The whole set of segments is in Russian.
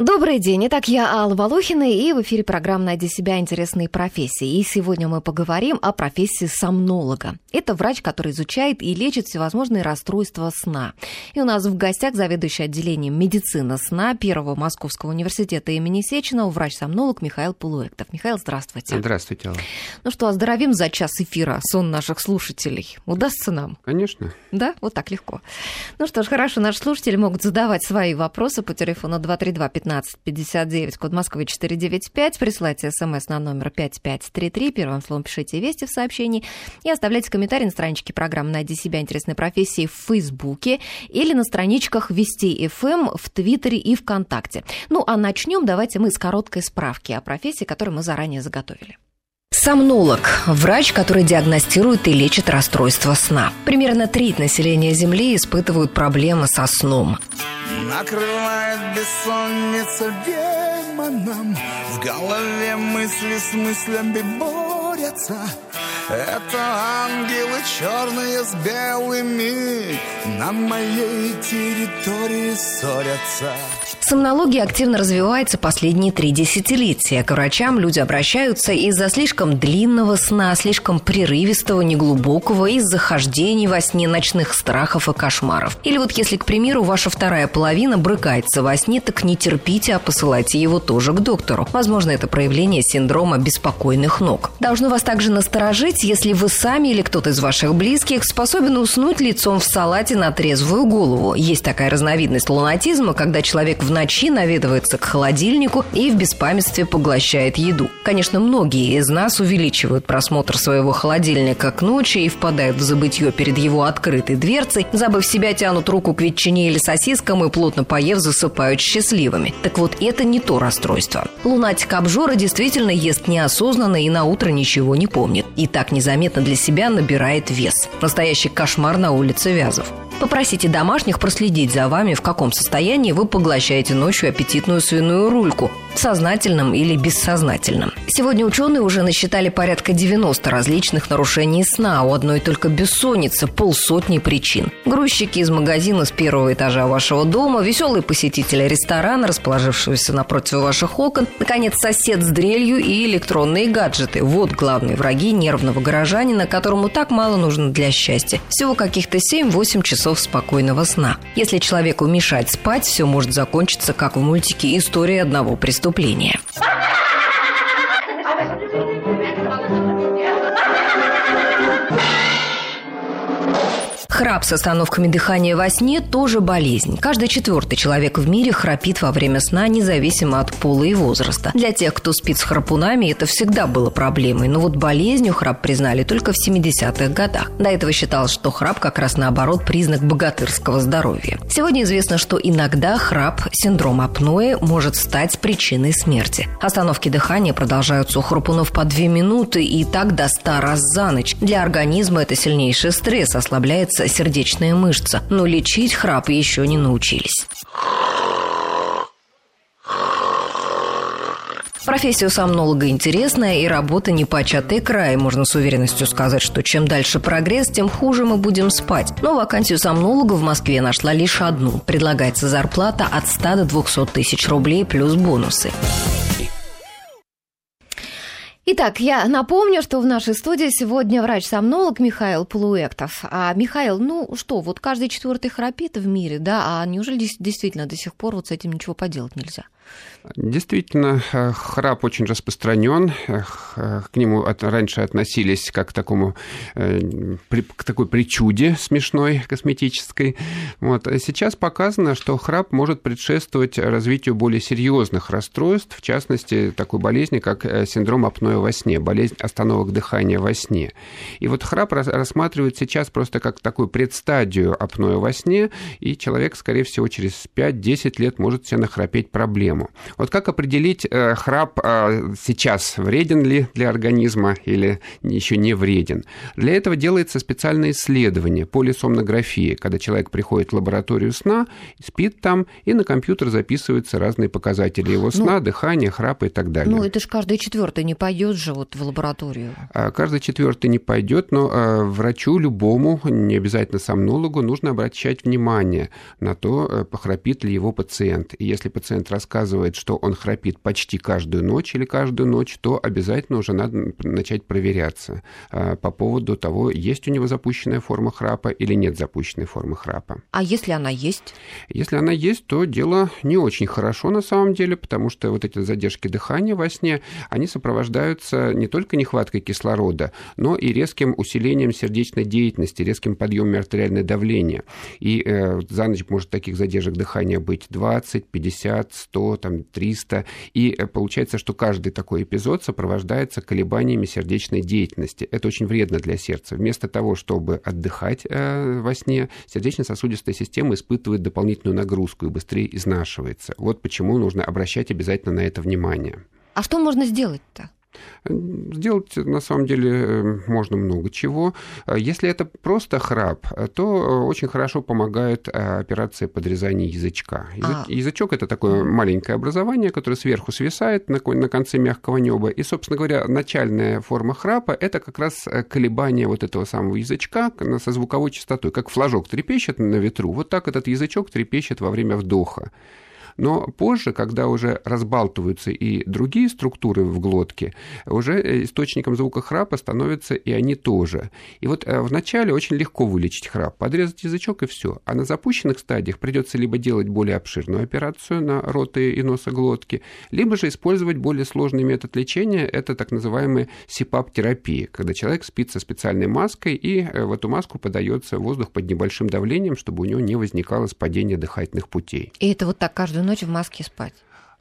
Добрый день. Итак, я Алла Волохина, и в эфире программа «Найди себя. Интересные профессии». И сегодня мы поговорим о профессии сомнолога. Это врач, который изучает и лечит всевозможные расстройства сна. И у нас в гостях заведующий отделением медицины сна Первого Московского университета имени Сеченова, врач-сомнолог Михаил Полуэктов. Михаил, здравствуйте. Здравствуйте, Алла. Ну что, оздоровим за час эфира сон наших слушателей. Удастся нам? Конечно. Да? Вот так легко. Ну что ж, хорошо, наши слушатели могут задавать свои вопросы по телефону 232 1559, код Москвы 495. Присылайте смс на номер 5533. Первым словом пишите «Вести» в сообщении. И оставляйте комментарии на страничке программы «Найди себя. Интересной профессии» в Фейсбуке или на страничках Вести ФМ в Твиттере и ВКонтакте. Ну, а начнем давайте мы с короткой справки о профессии, которую мы заранее заготовили. Сомнолог – врач, который диагностирует и лечит расстройства сна. Примерно треть населения Земли испытывают проблемы со сном. Накрывает бессонница демоном В голове мысли с мыслями борются Это ангелы черные с белыми На моей территории ссорятся Сомнология активно развивается последние три десятилетия. К врачам люди обращаются из-за слишком длинного сна, слишком прерывистого, неглубокого, из-за хождений во сне, ночных страхов и кошмаров. Или вот если, к примеру, ваша вторая половина брыкается во сне, так не терпите, а посылайте его тоже к доктору. Возможно, это проявление синдрома беспокойных ног. Должно вас также насторожить, если вы сами или кто-то из ваших близких способен уснуть лицом в салате на трезвую голову. Есть такая разновидность лунатизма, когда человек в ночи наведывается к холодильнику и в беспамятстве поглощает еду. Конечно, многие из нас увеличивают просмотр своего холодильника к ночи и впадают в забытье перед его открытой дверцей, забыв себя, тянут руку к ветчине или сосискам и плотно поев засыпают счастливыми. Так вот, это не то расстройство. Лунатик обжора действительно ест неосознанно и на утро ничего не помнит. И так незаметно для себя набирает вес. Настоящий кошмар на улице Вязов. Попросите домашних проследить за вами, в каком состоянии вы поглощаете ночью аппетитную свиную рульку, сознательным или бессознательным. Сегодня ученые уже насчитали порядка 90 различных нарушений сна, у одной только бессонницы полсотни причин. Грузчики из магазина с первого этажа вашего дома, веселые посетители ресторана, расположившегося напротив ваших окон, наконец, сосед с дрелью и электронные гаджеты. Вот главные враги нервного горожанина, которому так мало нужно для счастья. Всего каких-то 7-8 часов спокойного сна. Если человеку мешать спать, все может закончиться, как в мультике «История одного преступления» преступления. Храп с остановками дыхания во сне тоже болезнь. Каждый четвертый человек в мире храпит во время сна, независимо от пола и возраста. Для тех, кто спит с храпунами, это всегда было проблемой. Но вот болезнью храп признали только в 70-х годах. До этого считалось, что храп как раз наоборот признак богатырского здоровья. Сегодня известно, что иногда храп, синдром апноэ, может стать причиной смерти. Остановки дыхания продолжаются у храпунов по 2 минуты и так до 100 раз за ночь. Для организма это сильнейший стресс, ослабляется сердечная мышца, но лечить храп еще не научились. Профессия сомнолога интересная, и работа не початый край. Можно с уверенностью сказать, что чем дальше прогресс, тем хуже мы будем спать. Но вакансию сомнолога в Москве нашла лишь одну. Предлагается зарплата от 100 до 200 тысяч рублей плюс бонусы. Итак, я напомню, что в нашей студии сегодня врач-сомнолог Михаил Полуэктов. А Михаил, ну что, вот каждый четвертый храпит в мире, да, а неужели действительно до сих пор вот с этим ничего поделать нельзя? Действительно, э, храп очень распространен. Э, к нему раньше относились как к такому э, к такой причуде смешной косметической. Вот. А сейчас показано, что храп может предшествовать развитию более серьезных расстройств, в частности, такой болезни, как синдром апноэ во сне, болезнь остановок дыхания во сне. И вот храп рассматривают сейчас просто как такую предстадию апноэ во сне, и человек, скорее всего, через 5-10 лет может себе нахрапеть проблему. Вот как определить, э, храп э, сейчас вреден ли для организма или еще не вреден? Для этого делается специальное исследование, полисомнография, когда человек приходит в лабораторию сна, спит там, и на компьютер записываются разные показатели его сна, ну, дыхания, храпа и так далее. Ну, это же каждый четвертый не пойдет же вот в лабораторию. А каждый четвертый не пойдет, но э, врачу любому, не обязательно сомнологу, нужно обращать внимание на то, похрапит ли его пациент. И если пациент рассказывает что он храпит почти каждую ночь или каждую ночь, то обязательно уже надо начать проверяться а, по поводу того, есть у него запущенная форма храпа или нет запущенной формы храпа. А если она есть? Если она есть, то дело не очень хорошо на самом деле, потому что вот эти задержки дыхания во сне, они сопровождаются не только нехваткой кислорода, но и резким усилением сердечной деятельности, резким подъемом артериального давления. И э, за ночь может таких задержек дыхания быть 20, 50, 100, там, 300. И э, получается, что каждый такой эпизод сопровождается колебаниями сердечной деятельности. Это очень вредно для сердца. Вместо того, чтобы отдыхать э, во сне, сердечно-сосудистая система испытывает дополнительную нагрузку и быстрее изнашивается. Вот почему нужно обращать обязательно на это внимание. А что можно сделать-то? Сделать, на самом деле, можно много чего. Если это просто храп, то очень хорошо помогает э, операция подрезания язычка. Язык, а. Язычок – это такое маленькое образование, которое сверху свисает на, на конце мягкого неба. И, собственно говоря, начальная форма храпа – это как раз э, колебание вот этого самого язычка со звуковой частотой. Как флажок трепещет на ветру, вот так этот язычок трепещет во время вдоха. Но позже, когда уже разбалтываются и другие структуры в глотке, уже источником звука храпа становятся и они тоже. И вот э, вначале очень легко вылечить храп, подрезать язычок и все. А на запущенных стадиях придется либо делать более обширную операцию на роты и носоглотки, либо же использовать более сложный метод лечения, это так называемая СИПАП-терапия, когда человек спит со специальной маской, и э, в эту маску подается воздух под небольшим давлением, чтобы у него не возникало спадения дыхательных путей. И это вот так каждую ночь в маске спать?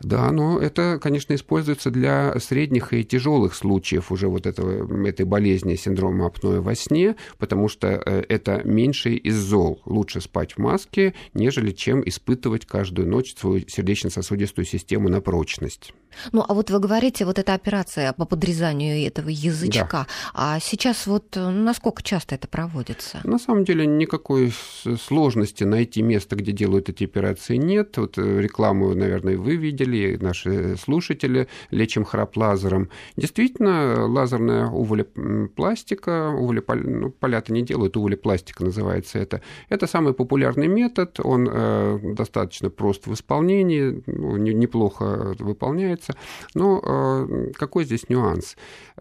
Да, но это, конечно, используется для средних и тяжелых случаев уже вот этого, этой болезни, синдрома апноэ во сне, потому что э, это меньше из зол. Лучше спать в маске, нежели чем испытывать каждую ночь свою сердечно-сосудистую систему на прочность. Ну, а вот вы говорите, вот эта операция по подрезанию этого язычка, да. а сейчас вот э, насколько часто это проводится? На самом деле никакой сложности найти место, где делают эти операции, нет. Вот э, рекламу, наверное, вы видели, наши слушатели, лечим храп лазером. Действительно, лазерная уволепластика, уволеполя, ну, не делают, уволепластика называется это. Это самый популярный метод, он э, достаточно прост в исполнении, ну, неплохо выполняется является. Но э, какой здесь нюанс?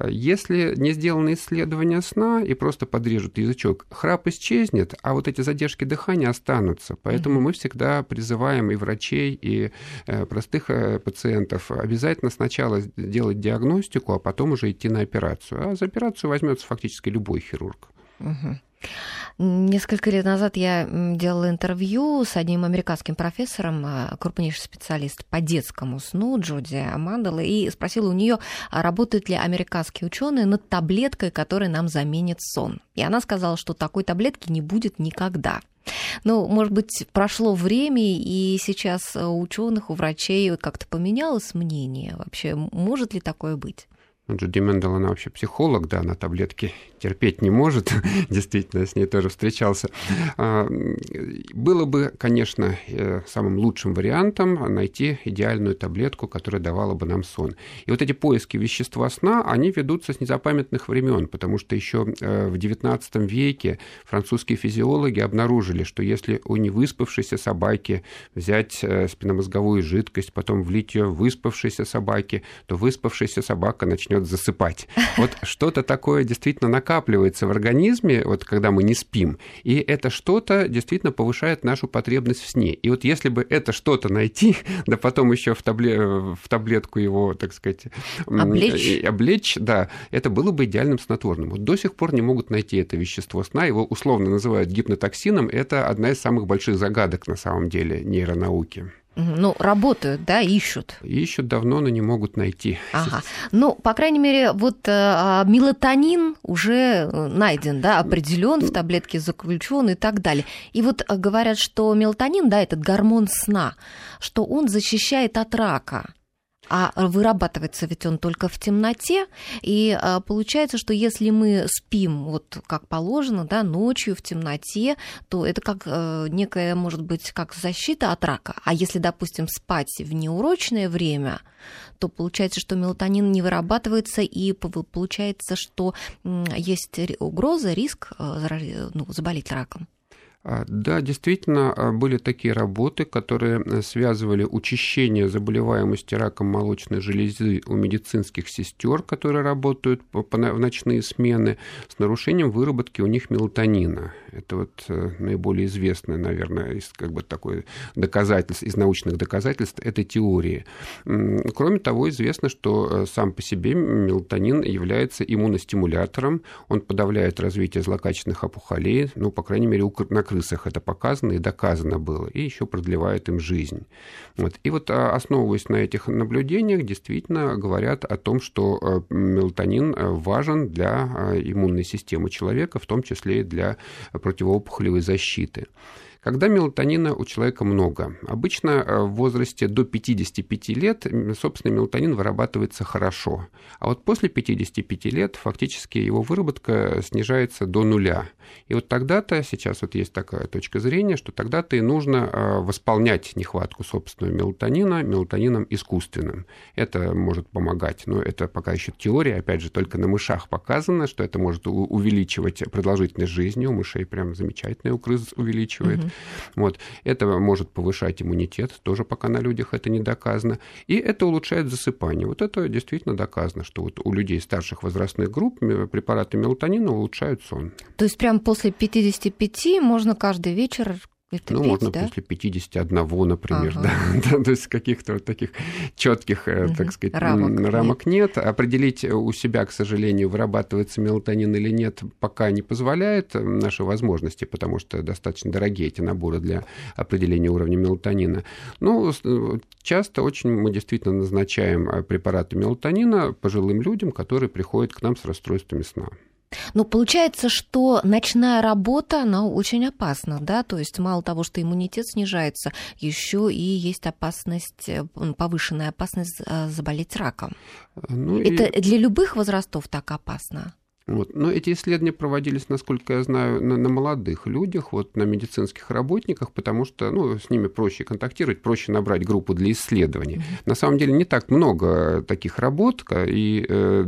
Если не сделаны исследования сна и просто подрежут язычок, храп исчезнет, а вот эти задержки дыхания останутся. Поэтому mm-hmm. мы всегда призываем и врачей, и э, простых э, пациентов обязательно сначала делать диагностику, а потом уже идти на операцию. А за операцию возьмется фактически любой хирург. Mm-hmm. Несколько лет назад я делала интервью с одним американским профессором, а, крупнейший специалист по детскому сну, Джуди Амандала, и спросила у нее, а работают ли американские ученые над таблеткой, которая нам заменит сон. И она сказала, что такой таблетки не будет никогда. Ну, может быть, прошло время, и сейчас у ученых, у врачей как-то поменялось мнение. Вообще, может ли такое быть? Джуди Мендел, она вообще психолог, да, она таблетки терпеть не может, действительно, с ней тоже встречался. А, было бы, конечно, э, самым лучшим вариантом найти идеальную таблетку, которая давала бы нам сон. И вот эти поиски вещества сна, они ведутся с незапамятных времен, потому что еще э, в XIX веке французские физиологи обнаружили, что если у невыспавшейся собаки взять э, спинномозговую жидкость, потом влить ее в выспавшейся собаке, то выспавшаяся собака начнет начнет засыпать. Вот что-то такое действительно накапливается в организме, вот когда мы не спим, и это что-то действительно повышает нашу потребность в сне. И вот если бы это что-то найти, да потом еще в, табле... в таблетку его, так сказать, облечь. облечь, да, это было бы идеальным снотворным. Вот до сих пор не могут найти это вещество сна, его условно называют гипнотоксином, это одна из самых больших загадок на самом деле нейронауки. Ну, работают, да, ищут. Ищут давно, но не могут найти. Ага. Ну, по крайней мере, вот э, а, мелатонин уже э, найден, да, определен в таблетке заключен и так далее. И вот э, говорят, что мелатонин, да, этот гормон сна, что он защищает от рака а вырабатывается ведь он только в темноте, и а, получается, что если мы спим вот как положено, да, ночью в темноте, то это как э, некая, может быть, как защита от рака. А если, допустим, спать в неурочное время, то получается, что мелатонин не вырабатывается, и получается, что есть угроза, риск э, ну, заболеть раком. А, да, действительно, а, были такие работы, которые э, связывали учащение заболеваемости раком молочной железы у медицинских сестер, которые работают в ночные смены, с нарушением выработки у них мелатонина. Это вот э, наиболее известное, наверное, из как бы такой доказательств, из научных доказательств этой теории. Кроме того, известно, что э, сам по себе мелатонин является иммуностимулятором, он подавляет развитие злокачественных опухолей, ну, по крайней мере, на крысах это показано и доказано было, и еще продлевает им жизнь. Вот. И вот а, основываясь на этих наблюдениях, действительно говорят о том, что э, мелатонин важен для иммунной системы человека, в том числе и для противоопухолевой защиты. Когда мелатонина у человека много? Обычно э, в возрасте до 55 лет, собственно, мелатонин вырабатывается хорошо. А вот после 55 лет фактически его выработка снижается до нуля. И вот тогда-то, сейчас вот есть такая точка зрения, что тогда-то и нужно э, восполнять нехватку собственного мелатонина мелатонином искусственным. Это может помогать, но это пока еще теория, опять же, только на мышах показано, что это может увеличивать продолжительность жизни. У мышей прям замечательная у крыс увеличивает. Вот. Это может повышать иммунитет, тоже пока на людях это не доказано. И это улучшает засыпание. Вот это действительно доказано, что вот у людей старших возрастных групп препараты мелатонина улучшают сон. То есть прямо после 55 можно каждый вечер это ну, пить, можно да? после 51, например, ага. да, то есть каких-то вот таких четких, угу. так сказать, рамок, рамок нет. нет. Определить у себя, к сожалению, вырабатывается мелатонин или нет, пока не позволяет наши возможности, потому что достаточно дорогие эти наборы для определения уровня мелатонина. Ну, часто очень мы действительно назначаем э, препараты мелатонина пожилым людям, которые приходят к нам с расстройствами сна. Ну, получается, что ночная работа, она очень опасна, да, то есть мало того, что иммунитет снижается, еще и есть опасность, э, повышенная опасность э, заболеть раком. Ну, Это и... для любых возрастов так опасно? Вот. Но эти исследования проводились, насколько я знаю, на, на молодых людях, вот, на медицинских работниках, потому что ну, с ними проще контактировать, проще набрать группу для исследований. Mm-hmm. На самом деле не так много таких работ, и э,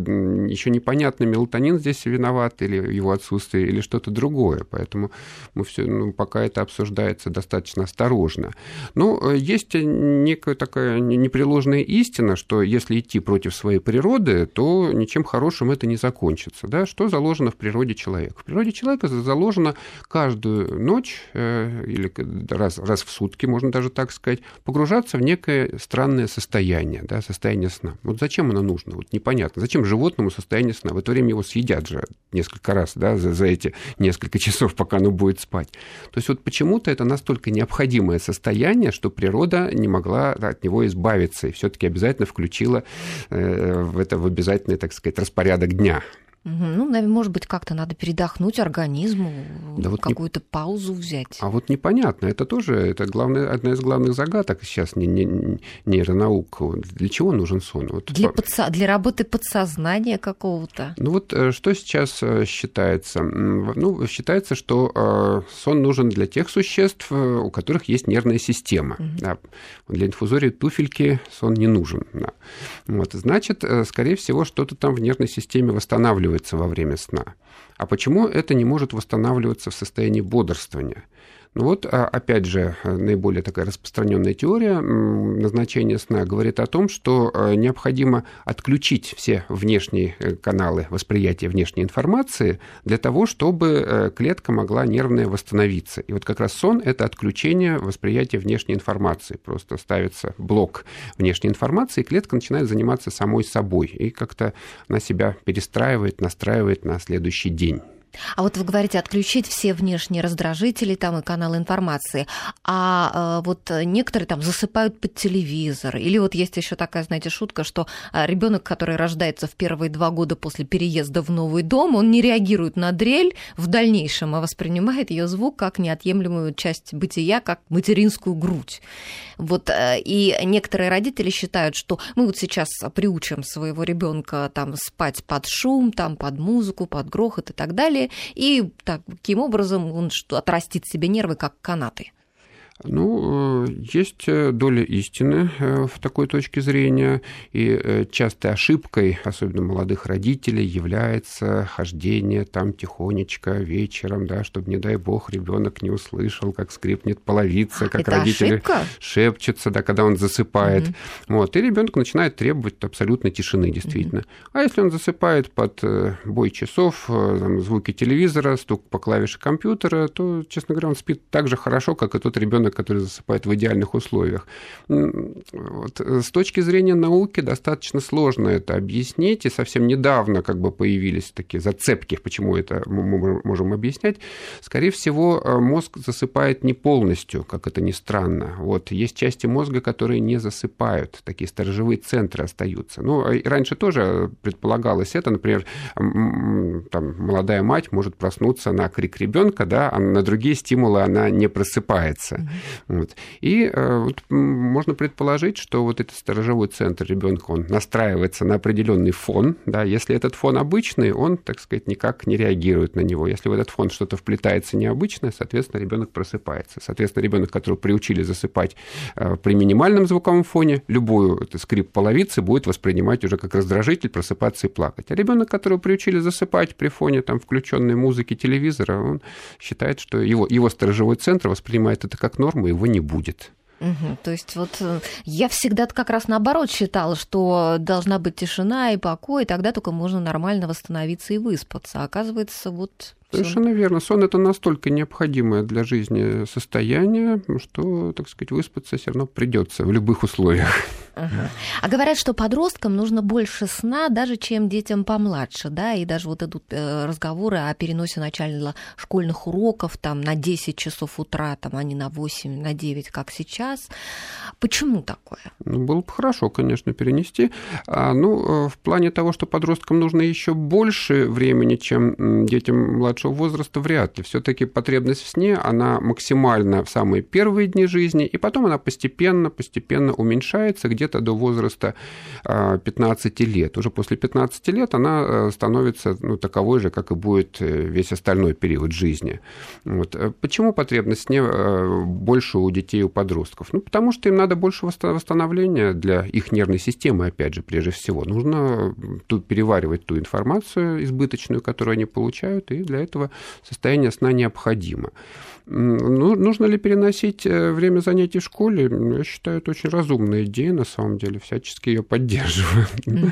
еще непонятно, мелатонин здесь виноват или его отсутствие, или что-то другое. Поэтому мы все, ну, пока это обсуждается достаточно осторожно. Но э, есть некая такая непреложная истина, что если идти против своей природы, то ничем хорошим это не закончится. Да? Что заложено в природе человека. В природе человека заложено каждую ночь э, или раз, раз в сутки, можно даже так сказать, погружаться в некое странное состояние, да, состояние сна. Вот зачем оно нужно? Вот непонятно. Зачем животному состояние сна? В это время его съедят же несколько раз да, за, за эти несколько часов, пока оно будет спать. То есть вот почему-то это настолько необходимое состояние, что природа не могла от него избавиться и все-таки обязательно включила э, в это в обязательный, так сказать, распорядок дня. Ну, может быть, как-то надо передохнуть организму, да вот какую-то не... паузу взять. А вот непонятно. Это тоже это главное, одна из главных загадок сейчас не, не, нейронаук. Для чего нужен сон? Вот... Для, подсо... для работы подсознания какого-то. Ну вот э, что сейчас э, считается? Ну, считается, что э, сон нужен для тех существ, у которых есть нервная система. Угу. Да. Для инфузории туфельки сон не нужен. Да. Вот. Значит, скорее всего, что-то там в нервной системе восстанавливается восстанавливается во время сна. А почему это не может восстанавливаться в состоянии бодрствования? Ну вот, а, опять же, наиболее такая распространенная теория назначения сна говорит о том, что а, необходимо отключить все внешние э, каналы восприятия внешней информации для того, чтобы э, клетка могла нервная восстановиться. И вот как раз сон – это отключение восприятия внешней информации. Просто ставится блок внешней информации, и клетка начинает заниматься самой собой и как-то на себя перестраивает, настраивает на следующий день. А вот вы говорите отключить все внешние раздражители там и каналы информации, а э, вот некоторые там засыпают под телевизор, или вот есть еще такая, знаете, шутка, что э, ребенок, который рождается в первые два года после переезда в новый дом, он не реагирует на дрель в дальнейшем, а воспринимает ее звук как неотъемлемую часть бытия, как материнскую грудь. Вот э, и некоторые родители считают, что мы вот сейчас приучим своего ребенка там спать под шум, там под музыку, под грохот и так далее, и таким образом он отрастит себе нервы, как канаты. Ну, э, есть э, доля истины э, в такой точке зрения, и частой ошибкой, особенно молодых родителей, является хождение там тихонечко вечером, да, чтобы, не дай бог, ребенок не услышал, как скрипнет половица, как Это родители ошибка? шепчутся, да, когда он засыпает. Мгм. Вот, и ребенок начинает требовать абсолютной тишины, действительно. А если он засыпает под бой часов, там, звуки телевизора, стук по клавише компьютера, то, честно говоря, он спит так же хорошо, как и тот ребенок, который засыпает в идеальных условиях. Вот. э, С точки зрения науки достаточно сложно это объяснить, и совсем недавно как бы появились такие зацепки, почему это мы можем объяснять. Скорее всего, э, мозг засыпает не полностью, как это ни странно. Вот. Есть части мозга, которые не засыпают, такие сторожевые центры остаются. Ну, и раньше тоже предполагалось это, например, там, молодая мать может проснуться на крик ребенка, да, а на другие стимулы она не просыпается. Вот. И э, вот, можно предположить, что вот этот сторожевой центр ребенка, он настраивается на определенный фон. Да, если этот фон обычный, он, так сказать, никак не реагирует на него. Если в этот фон что-то вплетается необычное, соответственно, ребенок просыпается. Соответственно, ребенок, которого приучили засыпать э, при минимальном звуковом фоне, любую это, скрип половицы будет воспринимать уже как раздражитель, просыпаться и плакать. А ребенок, которого приучили засыпать при фоне там, включенной музыки телевизора, он считает, что его, его сторожевой центр воспринимает это как норму, его не будет. Угу, то есть вот э, я всегда как раз наоборот считала, что должна быть тишина и покой, и тогда только можно нормально восстановиться и выспаться. А оказывается, вот Совершенно верно. Сон это настолько необходимое для жизни состояние, что, так сказать, выспаться все равно придется в любых условиях. Ага. А говорят, что подросткам нужно больше сна, даже чем детям помладше, да, и даже вот идут э, разговоры о переносе начальных школьных уроков там на 10 часов утра, там, а не на 8, на 9, как сейчас. Почему такое? Ну, было бы хорошо, конечно, перенести. А, ну, в плане того, что подросткам нужно еще больше времени, чем детям младшего возраста, вряд ли. Все-таки потребность в сне, она максимально в самые первые дни жизни, и потом она постепенно, постепенно уменьшается где-то до возраста 15 лет. Уже после 15 лет она становится ну, таковой же, как и будет весь остальной период жизни. Вот. Почему потребность в сне больше у детей и у подростков? Ну, потому что им надо больше восстановления для их нервной системы, опять же, прежде всего. Нужно переваривать ту информацию избыточную, которую они получают, и для этого состояние сна необходимо. Ну, нужно ли переносить время занятий в школе? Я считаю, это очень разумная идея, на самом деле, всячески ее поддерживаю.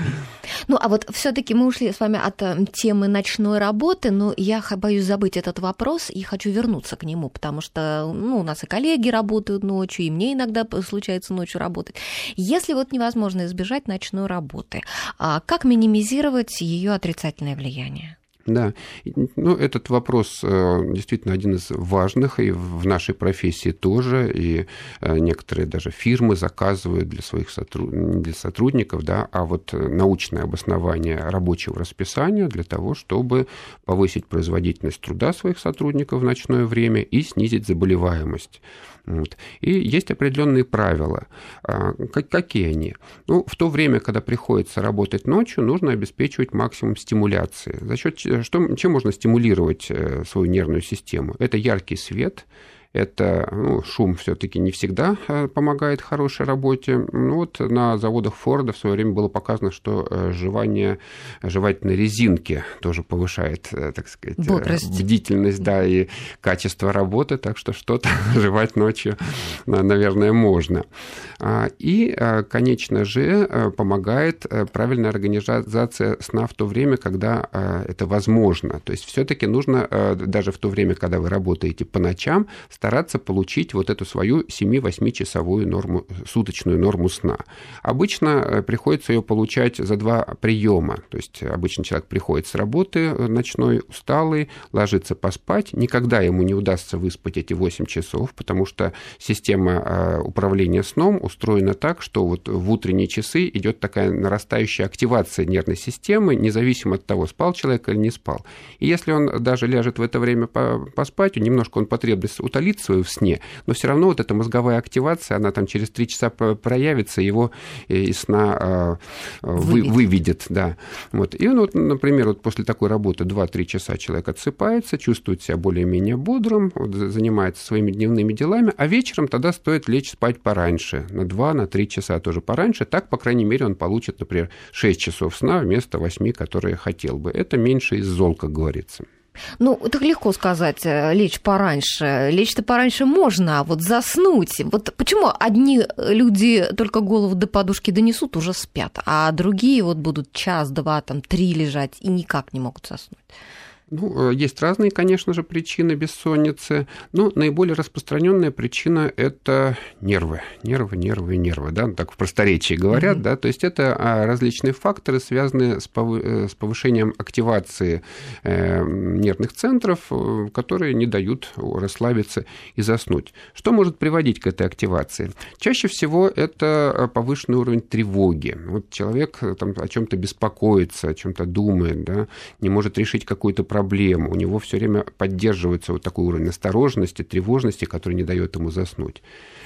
Ну, а вот все-таки мы ушли с вами от темы ночной работы, но я боюсь забыть этот вопрос и хочу вернуться к нему, потому что ну, у нас и коллеги работают ночью, и мне иногда случается ночью работать. Если вот невозможно избежать ночной работы, как минимизировать ее отрицательное влияние? Да, ну, этот вопрос э, действительно один из важных, и в нашей профессии тоже, и э, некоторые даже фирмы заказывают для своих сотруд... для сотрудников, да, а вот научное обоснование рабочего расписания для того, чтобы повысить производительность труда своих сотрудников в ночное время и снизить заболеваемость. Вот. И есть определенные правила. Какие они? Ну, в то время, когда приходится работать ночью, нужно обеспечивать максимум стимуляции. За счет что, чем можно стимулировать свою нервную систему? Это яркий свет, это ну, шум все-таки не всегда помогает хорошей работе. Ну, вот на заводах Форда в свое время было показано, что жевание жевательной резинки тоже повышает, так сказать, Бодрость. бдительность, да, и качество работы, так что что-то жевать ночью, наверное, можно. И, конечно же, помогает правильная организация сна в то время, когда это возможно. То есть все-таки нужно даже в то время, когда вы работаете по ночам, стараться получить вот эту свою 7-8-часовую норму, суточную норму сна. Обычно приходится ее получать за два приема. То есть обычно человек приходит с работы ночной, усталый, ложится поспать. Никогда ему не удастся выспать эти 8 часов, потому что система управления сном устроена так, что вот в утренние часы идет такая нарастающая активация нервной системы, независимо от того, спал человек или не спал. И если он даже ляжет в это время поспать, немножко он потребность утолит, спит свою в сне, но все равно вот эта мозговая активация, она там через три часа проявится, его из сна вы, выведет. Да. Вот. И он, вот, например, вот после такой работы 2-3 часа человек отсыпается, чувствует себя более-менее бодрым, вот, занимается своими дневными делами, а вечером тогда стоит лечь спать пораньше, на 2-3 часа тоже пораньше. Так, по крайней мере, он получит, например, 6 часов сна вместо 8, которые хотел бы. Это меньше из зол, как говорится. Ну, так легко сказать, э, лечь пораньше. Лечь-то пораньше можно, а вот заснуть. Вот почему одни люди только голову до подушки донесут, уже спят, а другие вот будут час, два, там, три лежать и никак не могут заснуть? Ну, э, есть разные, конечно же, причины бессонницы, но наиболее распространенная причина – это нервы. Нервы, нервы, нервы, да, так в просторечии говорят, mm-hmm. да, то есть это а, различные факторы, связанные с э, повышением активации э, нервных центров, которые не дают расслабиться и заснуть. Что может приводить к этой активации? Чаще всего это повышенный уровень тревоги. Вот человек там о чем-то беспокоится, о чем-то думает, да, не может решить какую-то проблему, проблему, у него все время поддерживается вот такой уровень осторожности, тревожности, который не дает ему заснуть.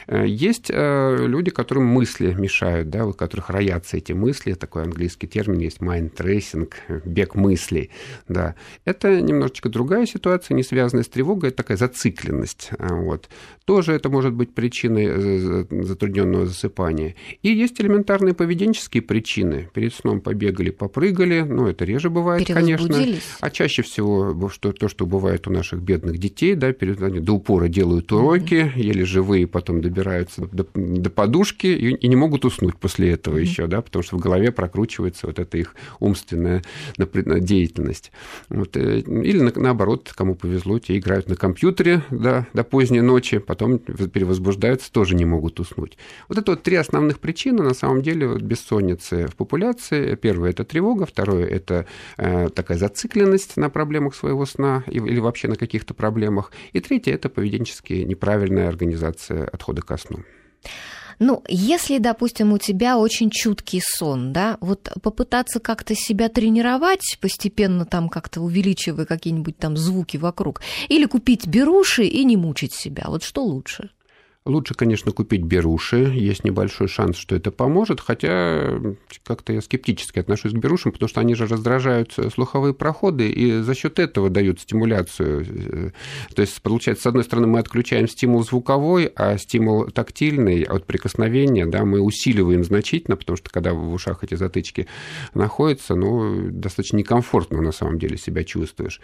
Э, есть э, люди, которым мысли мешают, да, у которых роятся эти мысли, такой английский термин есть mind tracing, бег мыслей, да. Это немножечко другая ситуация, не связанная с тревогой, это такая зацикленность, э, вот. Тоже это может быть причиной затрудненного засыпания. И есть элементарные поведенческие причины. Перед сном побегали, попрыгали, ну, это реже бывает, конечно. А чаще всего что, то, что бывает у наших бедных детей, да, перед, они до упора делают уроки, еле живые, потом добираются до, до подушки и, и не могут уснуть после этого mm-hmm. еще, да, потому что в голове прокручивается вот эта их умственная деятельность. Вот, э, или на, наоборот, кому повезло, те играют на компьютере да, до поздней ночи, потом перевозбуждаются, тоже не могут уснуть. Вот это вот три основных причины, на самом деле, вот, бессонницы в популяции. Первое – это тревога, второе – это э, такая зацикленность на проблемах своего сна или вообще на каких-то проблемах, и третье – это поведенчески неправильная организация отхода ко сну. Ну, если, допустим, у тебя очень чуткий сон, да, вот попытаться как-то себя тренировать, постепенно там как-то увеличивая какие-нибудь там звуки вокруг, или купить беруши и не мучить себя, вот что лучше? Лучше, конечно, купить беруши. Есть небольшой шанс, что это поможет, хотя как-то я скептически отношусь к берушам, потому что они же раздражают слуховые проходы и за счет этого дают стимуляцию. То есть, получается, с одной стороны, мы отключаем стимул звуковой, а стимул тактильный от прикосновения да, мы усиливаем значительно, потому что когда в ушах эти затычки находятся, ну, достаточно некомфортно на самом деле себя чувствуешь.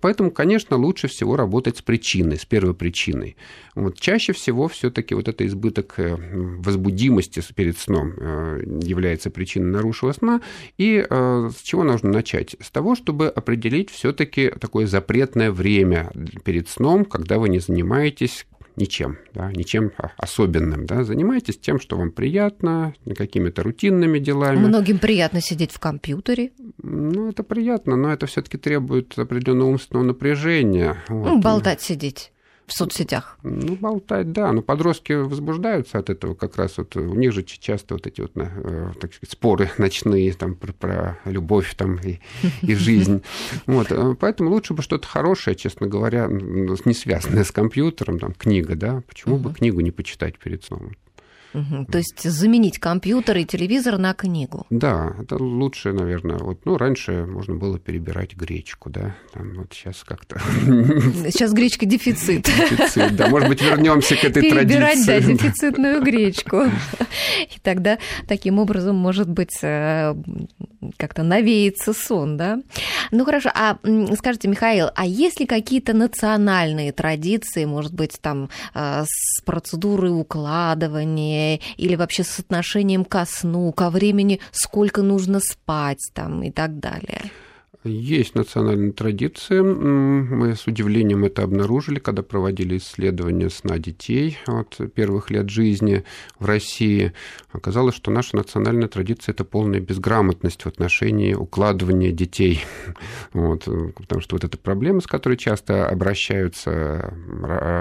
Поэтому, конечно, лучше всего работать с причиной, с первой причиной. Вот чаще всего все-таки вот это избыток э, возбудимости перед сном э, является причиной нарушенного сна. И э, с чего нужно начать? С того, чтобы определить все-таки такое запретное время перед сном, когда вы не занимаетесь ничем, да, ничем особенным, да, занимайтесь тем, что вам приятно, какими-то рутинными делами. Многим приятно сидеть в компьютере. Ну, это приятно, но это все-таки требует определенного умственного напряжения. Вот. Ну, болтать, сидеть в соцсетях? Ну, болтать, да. Но подростки возбуждаются от этого как раз. Вот у них же часто вот эти вот, э, так сказать, споры ночные там, про, про любовь там, и, и жизнь. Вот. Э, поэтому лучше бы что-то хорошее, честно говоря, не связанное с компьютером, там, книга, да. Почему бы книгу не почитать перед сном? Угу. То есть заменить компьютер и телевизор на книгу. Да, это лучше, наверное. Вот, ну, раньше можно было перебирать гречку, да. Там вот сейчас как-то. Сейчас гречка дефицит. Дефицит, да. Может быть, вернемся к этой перебирать, традиции. Перебирать, да, дефицитную гречку. И тогда таким образом, может быть, э, как-то навеется сон, да? Ну хорошо, а скажите, Михаил, а есть ли какие-то национальные традиции, может быть, там э, с процедурой укладывания или вообще с отношением ко сну, ко времени, сколько нужно спать там и так далее? Есть национальные традиции. Мы с удивлением это обнаружили, когда проводили исследования сна детей от первых лет жизни в России. Оказалось, что наша национальная традиция – это полная безграмотность в отношении укладывания детей. Вот, потому что вот эта проблема, с которой часто обращаются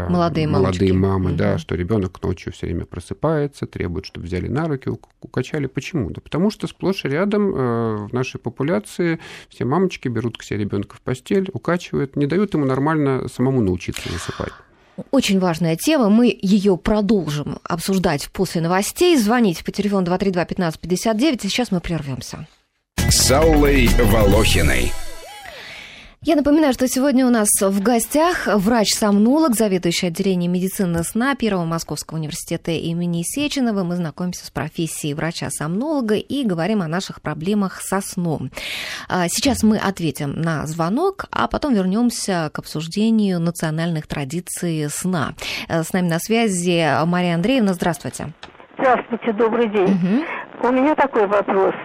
молодые, молодые мамы, угу. да, что ребенок ночью все время просыпается, требует, чтобы взяли на руки, укачали. Почему? Да потому что сплошь и рядом э, в нашей популяции все мамочки берут к себе ребенка в постель, укачивают, не дают ему нормально самому научиться засыпать. Очень важная тема. Мы ее продолжим обсуждать после новостей. Звоните по телефону 232-1559. Сейчас мы прервемся. С Аллой Волохиной. Я напоминаю, что сегодня у нас в гостях врач-сомнолог, заведующий отделением медицины сна Первого Московского университета имени Сеченова. Мы знакомимся с профессией врача-сомнолога и говорим о наших проблемах со сном. А, сейчас мы ответим на звонок, а потом вернемся к обсуждению национальных традиций сна. Э, с нами на связи Мария Андреевна. Здравствуйте. Здравствуйте, добрый день. Угу. У меня такой вопрос.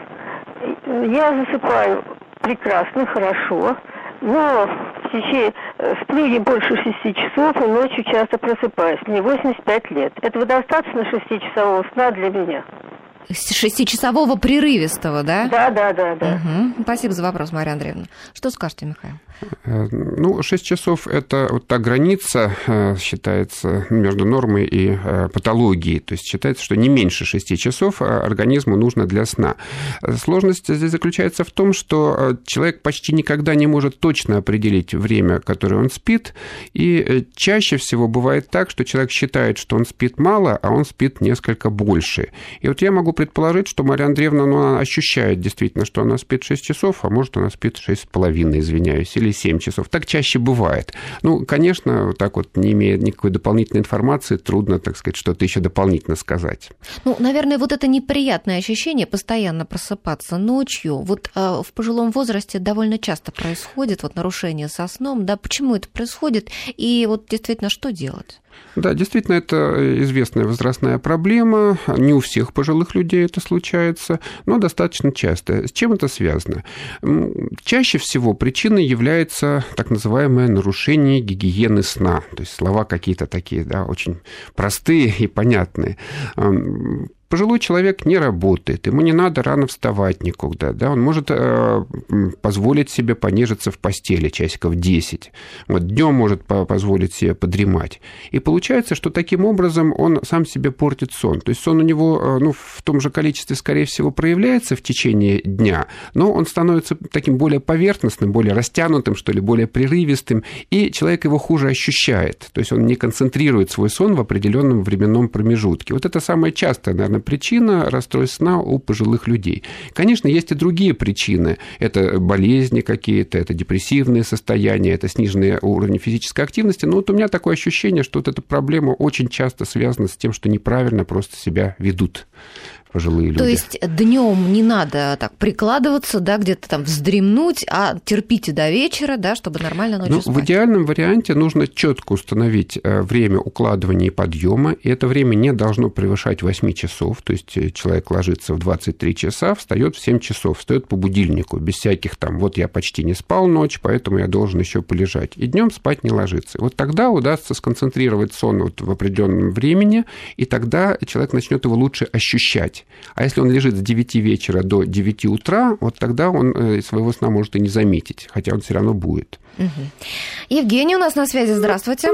Я засыпаю прекрасно, хорошо но в течение, э, сплю не больше шести часов и ночью часто просыпаюсь. Мне 85 лет. Этого достаточно шестичасового сна для меня? Шестичасового прерывистого, да? Да, да, да, да. Угу. Спасибо за вопрос, Мария Андреевна. Что скажете, Михаил? Э, ну, 6 часов – это вот та граница, э, считается, между нормой и э, патологией. То есть считается, что не меньше 6 часов организму нужно для сна. Сложность здесь заключается в том, что человек почти никогда не может точно определить время, которое он спит, и чаще всего бывает так, что человек считает, что он спит мало, а он спит несколько больше. И вот я могу предположить, что Мария Андреевна ну, она ощущает действительно, что она спит 6 часов, а может, она спит 6,5, извиняюсь, или или 7 часов. Так чаще бывает. Ну, конечно, так вот, не имея никакой дополнительной информации, трудно, так сказать, что-то еще дополнительно сказать. Ну, наверное, вот это неприятное ощущение постоянно просыпаться ночью, вот э, в пожилом возрасте довольно часто происходит вот нарушение со сном, да, почему это происходит, и вот действительно, что делать? Да, действительно, это известная возрастная проблема. Не у всех пожилых людей это случается, но достаточно часто. С чем это связано? Чаще всего причиной является так называемое нарушение гигиены сна. То есть слова какие-то такие, да, очень простые и понятные Пожилой человек не работает, ему не надо рано вставать никуда, да, он может э, позволить себе понежиться в постели часиков 10, вот днем может позволить себе подремать. И получается, что таким образом он сам себе портит сон. То есть сон у него э, ну, в том же количестве, скорее всего, проявляется в течение дня, но он становится таким более поверхностным, более растянутым, что ли, более прерывистым, и человек его хуже ощущает. То есть он не концентрирует свой сон в определенном временном промежутке. Вот это самое частое, наверное, причина расстройств сна у пожилых людей. Конечно, есть и другие причины. Это болезни какие-то, это депрессивные состояния, это сниженный уровень физической активности. Но вот у меня такое ощущение, что вот эта проблема очень часто связана с тем, что неправильно просто себя ведут пожилые люди. То есть днем не надо так прикладываться, да, где-то там вздремнуть, а терпите до вечера, да, чтобы нормально ночью ну, спать. В идеальном варианте нужно четко установить э, время укладывания и подъема, и это время не должно превышать 8 часов, то есть э, человек ложится в 23 часа, встает в 7 часов, встает по будильнику, без всяких там, вот я почти не спал ночь, поэтому я должен еще полежать. И днем спать не ложиться. Вот тогда удастся сконцентрировать сон вот в определенном времени, и тогда человек начнет его лучше ощущать спать. А если он лежит с 9 вечера до 9 утра, вот тогда он э, своего сна может и не заметить, хотя он все равно будет. Угу. Евгений у нас на связи. Здравствуйте.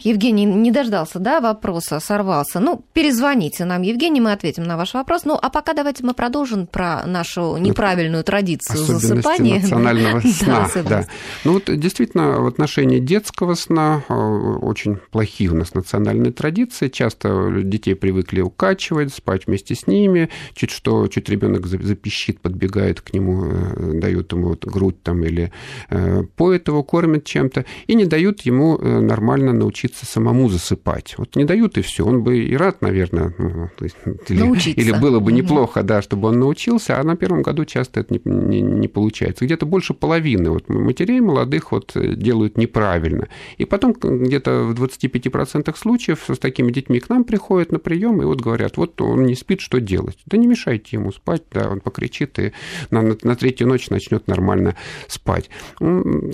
Евгений не дождался, да, вопроса, сорвался. Ну, перезвоните нам, Евгений, мы ответим на ваш вопрос. Ну, а пока давайте мы продолжим про нашу неправильную традицию засыпания. национального сна, да, да. Ну, вот действительно, в отношении детского сна э, очень плохие у нас национальные традиции. Часто детей привыкли укачивать, спать вместе с ними. Чуть что, чуть ребенок запищит, подбегает к нему, э, дают ему вот грудь там или э, поет его, кормят чем-то, и не дают ему нормально научиться самому засыпать. Вот не дают и все. Он бы и рад, наверное, ну, или, или было бы неплохо, да, чтобы он научился, а на первом году часто это не, не, не получается. Где-то больше половины вот матерей молодых вот э, делают неправильно. И потом где-то в 25% случаев с такими детьми к нам приходят на прием и вот говорят, вот он не спит, что делать? Да не мешайте ему спать, да, он покричит и на, на, на третью ночь начнет нормально спать.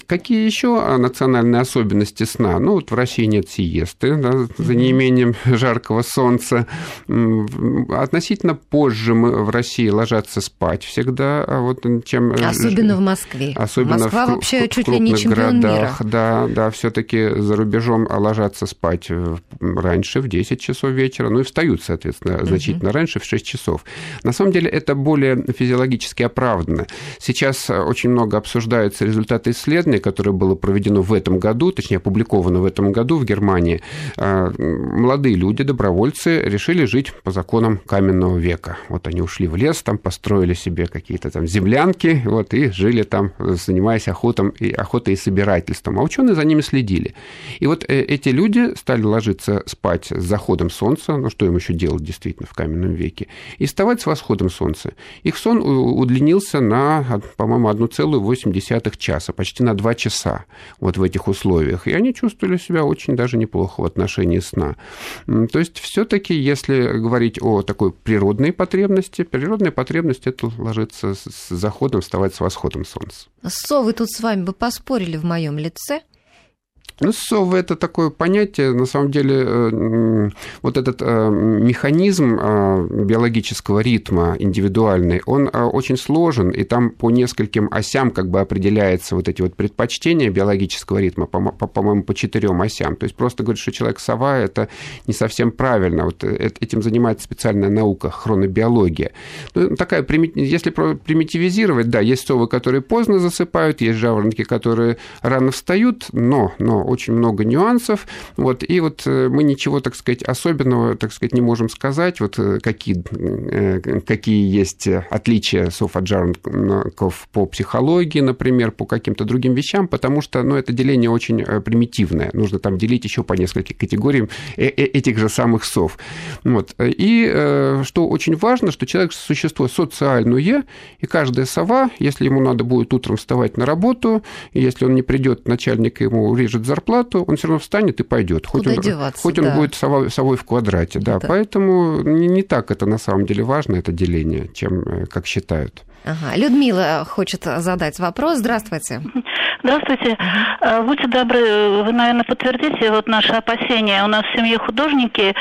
Какие еще национальные особенности сна? Ну, вот в России России нет сиесты, да, за неимением жаркого солнца. Относительно позже мы в России ложатся спать всегда, а вот чем... Э, особенно в Москве. Особенно Москва в, вообще в, чуть ли не чемпион городах. мира. Да, да, все таки за рубежом ложатся спать раньше, в 10 часов вечера, ну и встают, соответственно, значительно раньше, в 6 часов. На самом деле это более физиологически оправданно. Сейчас очень много обсуждаются результаты исследования, которое было проведено в этом году, точнее, опубликовано в этом году, году в Германии молодые люди, добровольцы, решили жить по законам каменного века. Вот они ушли в лес, там построили себе какие-то там землянки, вот, и жили там, занимаясь охотом и, охотой и собирательством. А ученые за ними следили. И вот эти люди стали ложиться спать с заходом солнца, ну что им еще делать действительно в каменном веке, и вставать с восходом солнца. Их сон удлинился на, по-моему, 1,8 часа, почти на 2 часа вот в этих условиях. И они чувствовали себя очень даже неплохо в отношении сна. То есть все-таки, если говорить о такой природной потребности, природная потребность это ложиться с заходом, вставать с восходом солнца. Совы тут с вами бы поспорили в моем лице. Ну, совы – это такое понятие, на самом деле, э, вот этот э, механизм э, биологического ритма индивидуальный, он очень сложен, и там по нескольким осям как бы определяется вот эти вот предпочтения биологического ритма, по-моему, по четырем осям. То есть просто говорить, что человек сова – это не совсем правильно. Вот этим занимается специальная наука, хронобиология. Ну, такая, если примитивизировать, да, есть совы, которые поздно засыпают, есть жаворонки, которые рано встают, но, но очень много нюансов. Вот, и вот э, мы ничего, так сказать, особенного, так сказать, не можем сказать, вот э, какие, э, какие есть отличия софаджарников по психологии, например, по каким-то другим вещам, потому что ну, это деление очень примитивное. Нужно там делить еще по нескольким категориям этих же самых сов. Вот. И что очень важно, что человек существо социальное, и каждая сова, если ему надо будет утром вставать на работу, если он не придет, начальник ему урежет зарплату, зарплату, он все равно встанет и пойдет. Хоть, он, деваться, хоть да. он будет совой, совой в квадрате. Да. Да. Поэтому не, не так это на самом деле важно, это деление, чем э, как считают. Ага. Людмила хочет задать вопрос. Здравствуйте. Здравствуйте. Uh-huh. Будьте добры, вы, наверное, подтвердите вот наши опасения. У нас в семье художники,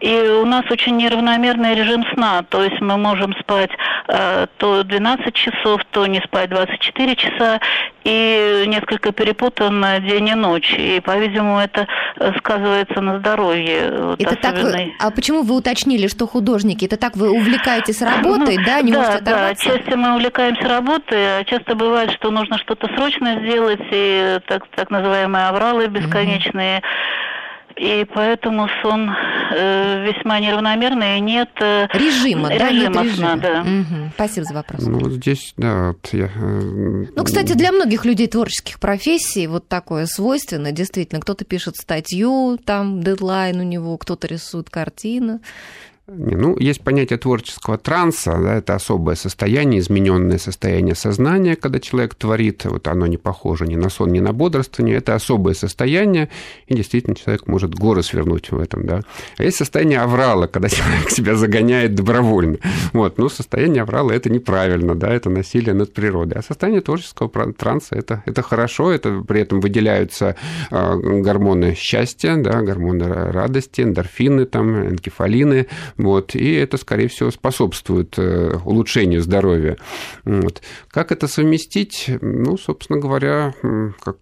и у нас очень неравномерный режим сна. То есть мы можем спать э, то 12 часов, то не спать 24 часа, и несколько перепутан день и ночь. И, по-видимому, это э, сказывается на здоровье. Вот, это так вы, а почему вы уточнили, что художники? Это так вы увлекаетесь работой, ну, да? Не да, можете оторваться? Да, часто мы увлекаемся работой, а часто бывает, что нужно что-то срочно сделать, делать и так, так называемые авралы бесконечные. И поэтому сон э, весьма неравномерный, и нет э, режима, да, режима нет сна, да. Угу. Спасибо за вопрос. Ну, вот здесь, да, вот я... Э, ну, кстати, для многих людей творческих профессий вот такое свойственно, действительно. Кто-то пишет статью, там дедлайн у него, кто-то рисует картины. Ну, есть понятие творческого транса, да, это особое состояние, измененное состояние сознания, когда человек творит, вот оно не похоже ни на сон, ни на бодрствование, это особое состояние, и действительно человек может горы свернуть в этом, да. А есть состояние аврала, когда человек себя загоняет добровольно. Вот, ну, состояние аврала – это неправильно, да, это насилие над природой. А состояние творческого транса – это, это хорошо, это при этом выделяются а, гормоны счастья, да, гормоны радости, эндорфины, там, энкефалины, вот, и это, скорее всего, способствует э, улучшению здоровья. Вот. Как это совместить? Ну, собственно говоря, как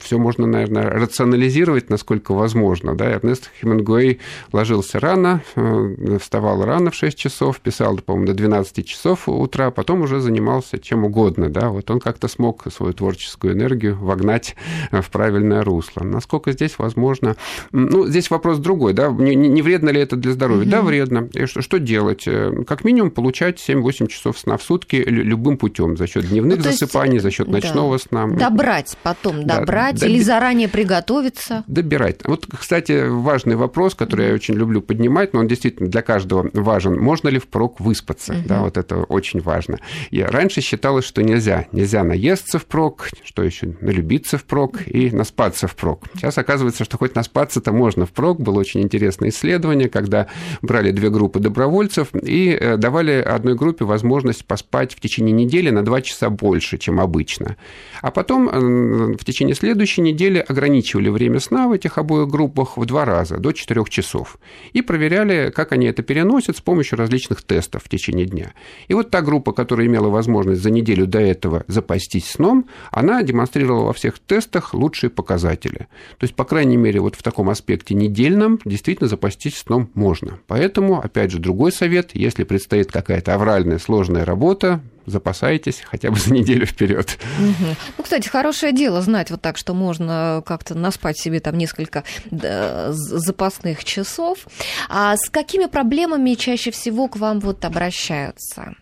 все можно, наверное, рационализировать, насколько возможно. Да? Эрнест Хемингуэй ложился рано, э, вставал рано в 6 часов, писал, по-моему, до 12 часов утра, потом уже занимался чем угодно. Да? Вот он как-то смог свою творческую энергию вогнать в правильное русло. Насколько здесь возможно... Ну, здесь вопрос другой. Да? Не, не вредно ли это для здоровья? Здоровью. Угу. Да, вредно. И что, что делать? Э, как минимум получать 7-8 часов сна в сутки любым путем за счет дневных ну, засыпаний, есть, за счет ночного да. сна. Добрать потом, добрать да, или доби... заранее приготовиться. Добирать. Вот, кстати, важный вопрос, который я очень люблю поднимать, но он действительно для каждого важен. Можно ли впрок выспаться? Угу. Да, вот это очень важно. Я раньше считалось, что нельзя. Нельзя наесться впрок, что еще налюбиться впрок и наспаться впрок. Сейчас оказывается, что хоть наспаться-то можно впрок. Было очень интересное исследование, когда брали две группы добровольцев и э, давали одной группе возможность поспать в течение недели на 2 часа больше, чем обычно. А потом э, в течение следующей недели ограничивали время сна в этих обоих группах в два раза, до 4 часов. И проверяли, как они это переносят с помощью различных тестов в течение дня. И вот та группа, которая имела возможность за неделю до этого запастись сном, она демонстрировала во всех тестах лучшие показатели. То есть, по крайней мере, вот в таком аспекте недельном действительно запастись сном можно. Поэтому, опять же, другой совет, если предстоит какая-то авральная сложная работа, запасайтесь хотя бы за неделю вперед. Угу. Ну, кстати, хорошее дело знать вот так, что можно как-то наспать себе там несколько запасных часов. А с какими проблемами чаще всего к вам вот обращаются?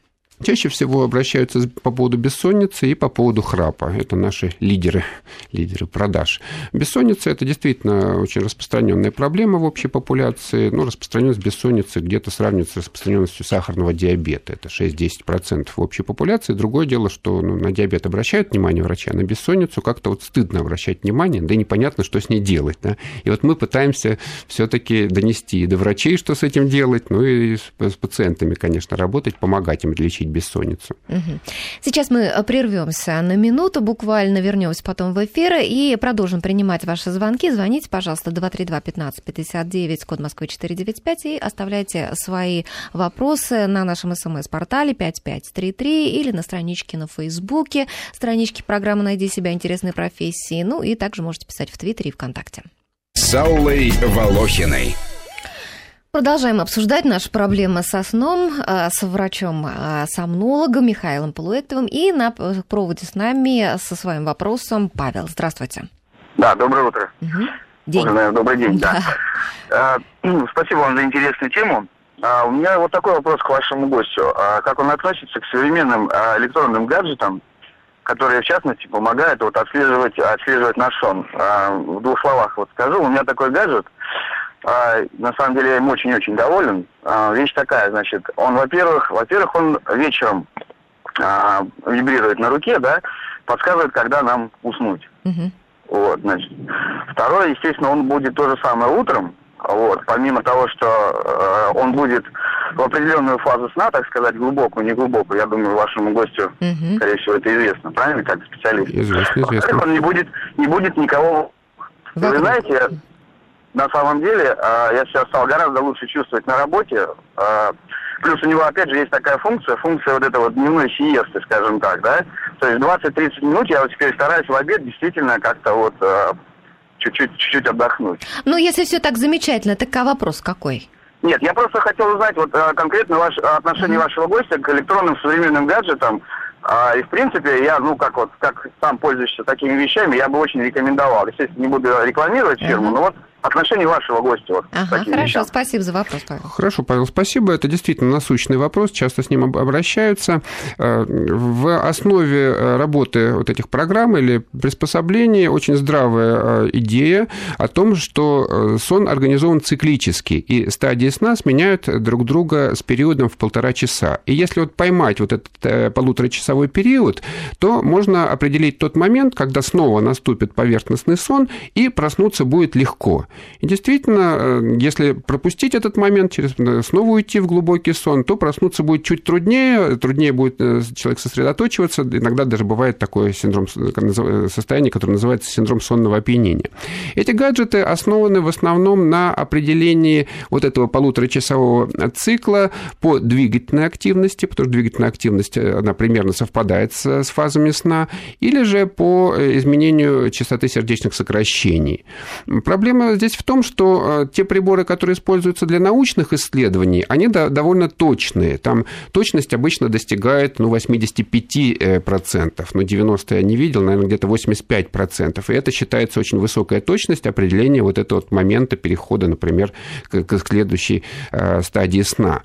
Чаще всего обращаются по поводу бессонницы и по поводу храпа. Это наши лидеры, лидеры продаж. Бессонница – это действительно очень распространенная проблема в общей популяции. Ну, распространенность бессонницы где-то сравнивается с распространенностью сахарного диабета. Это 6-10% в общей популяции. Другое дело, что ну, на диабет обращают внимание врачи, а на бессонницу как-то вот стыдно обращать внимание, да и непонятно, что с ней делать. Да? И вот мы пытаемся все-таки донести до врачей, что с этим делать, ну и с пациентами, конечно, работать, помогать им лечить бессонницу. Сейчас мы э, прервемся на минуту, буквально вернемся потом в эфир и продолжим принимать ваши звонки. Звоните, пожалуйста, 232-1559, код Москвы 495, и оставляйте свои вопросы на нашем смс-портале 5533 или на страничке на Фейсбуке, страничке программы «Найди себя. Интересные профессии». Ну и также можете писать в Твиттере и ВКонтакте. С Аллой Волохиной. Продолжаем обсуждать наши проблемы со сном э, с врачом-сомнологом Михаилом Полуэктовым. И на проводе с нами со своим вопросом Павел. Здравствуйте. Да, доброе утро. Угу. День. Уже, наверное, добрый день, да. да. А, спасибо вам за интересную тему. А, у меня вот такой вопрос к вашему гостю. А, как он относится к современным электронным гаджетам, которые, в частности, помогают вот отслеживать, отслеживать наш сон? В двух словах вот скажу. У меня такой гаджет – а, на самом деле я им очень-очень доволен. А, вещь такая, значит, он, во-первых, во-первых, он вечером а, вибрирует на руке, да, подсказывает, когда нам уснуть. Угу. Вот, значит. Второе, естественно, он будет то же самое утром. Вот, помимо того, что э, он будет в определенную фазу сна, так сказать, глубокую, не глубокую, я думаю, вашему гостю, угу. скорее всего, это известно, правильно, как специалист. Известно, известно. Он не будет, не будет никого... Вы знаете, на самом деле а, я сейчас стал гораздо лучше чувствовать на работе. А, плюс у него, опять же, есть такая функция, функция вот этого дневной сиесты, скажем так, да. То есть 20-30 минут я вот теперь стараюсь в обед действительно как-то вот а, чуть-чуть, чуть-чуть отдохнуть. Ну, если все так замечательно, так а вопрос какой? Нет, я просто хотел узнать вот конкретно ваше отношение mm-hmm. вашего гостя к электронным современным гаджетам. А, и в принципе, я, ну как вот, как сам пользуешься такими вещами, я бы очень рекомендовал. Естественно, не буду рекламировать фирму, uh-huh. но вот отношении вашего гостя. Вот, ага, хорошо, вещам. спасибо за вопрос, Павел. Хорошо, Павел, спасибо. Это действительно насущный вопрос, часто с ним обращаются. Э, в основе э, работы вот этих программ или приспособлений очень здравая э, идея о том, что сон организован циклически, и стадии сна сменяют друг друга с периодом в полтора часа. И если вот поймать вот этот полуторачасовой период, то можно определить тот момент, когда снова наступит поверхностный сон, и проснуться будет легко. И действительно, э, если пропустить этот момент, через, э, снова уйти в глубокий сон, то проснуться будет чуть труднее, труднее будет э, человек сосредоточиваться, иногда даже бывает такое синдром, состояние, которое называется синдром сонного опьянения. Эти гаджеты основаны в основном на определении вот этого полуторачасового цикла по двигательной активности, потому что двигательная активность, она примерно совпадает с, с фазами сна, или же по изменению частоты сердечных сокращений. Проблема здесь в том, что э, те приборы, которые используются для научных исследований, они довольно точные. Там точность обычно достигает ну, 85%, но 90% я не видел, наверное, где-то 85%. И это считается очень высокая точность определения вот этого вот момента перехода, например, к следующей э, стадии сна.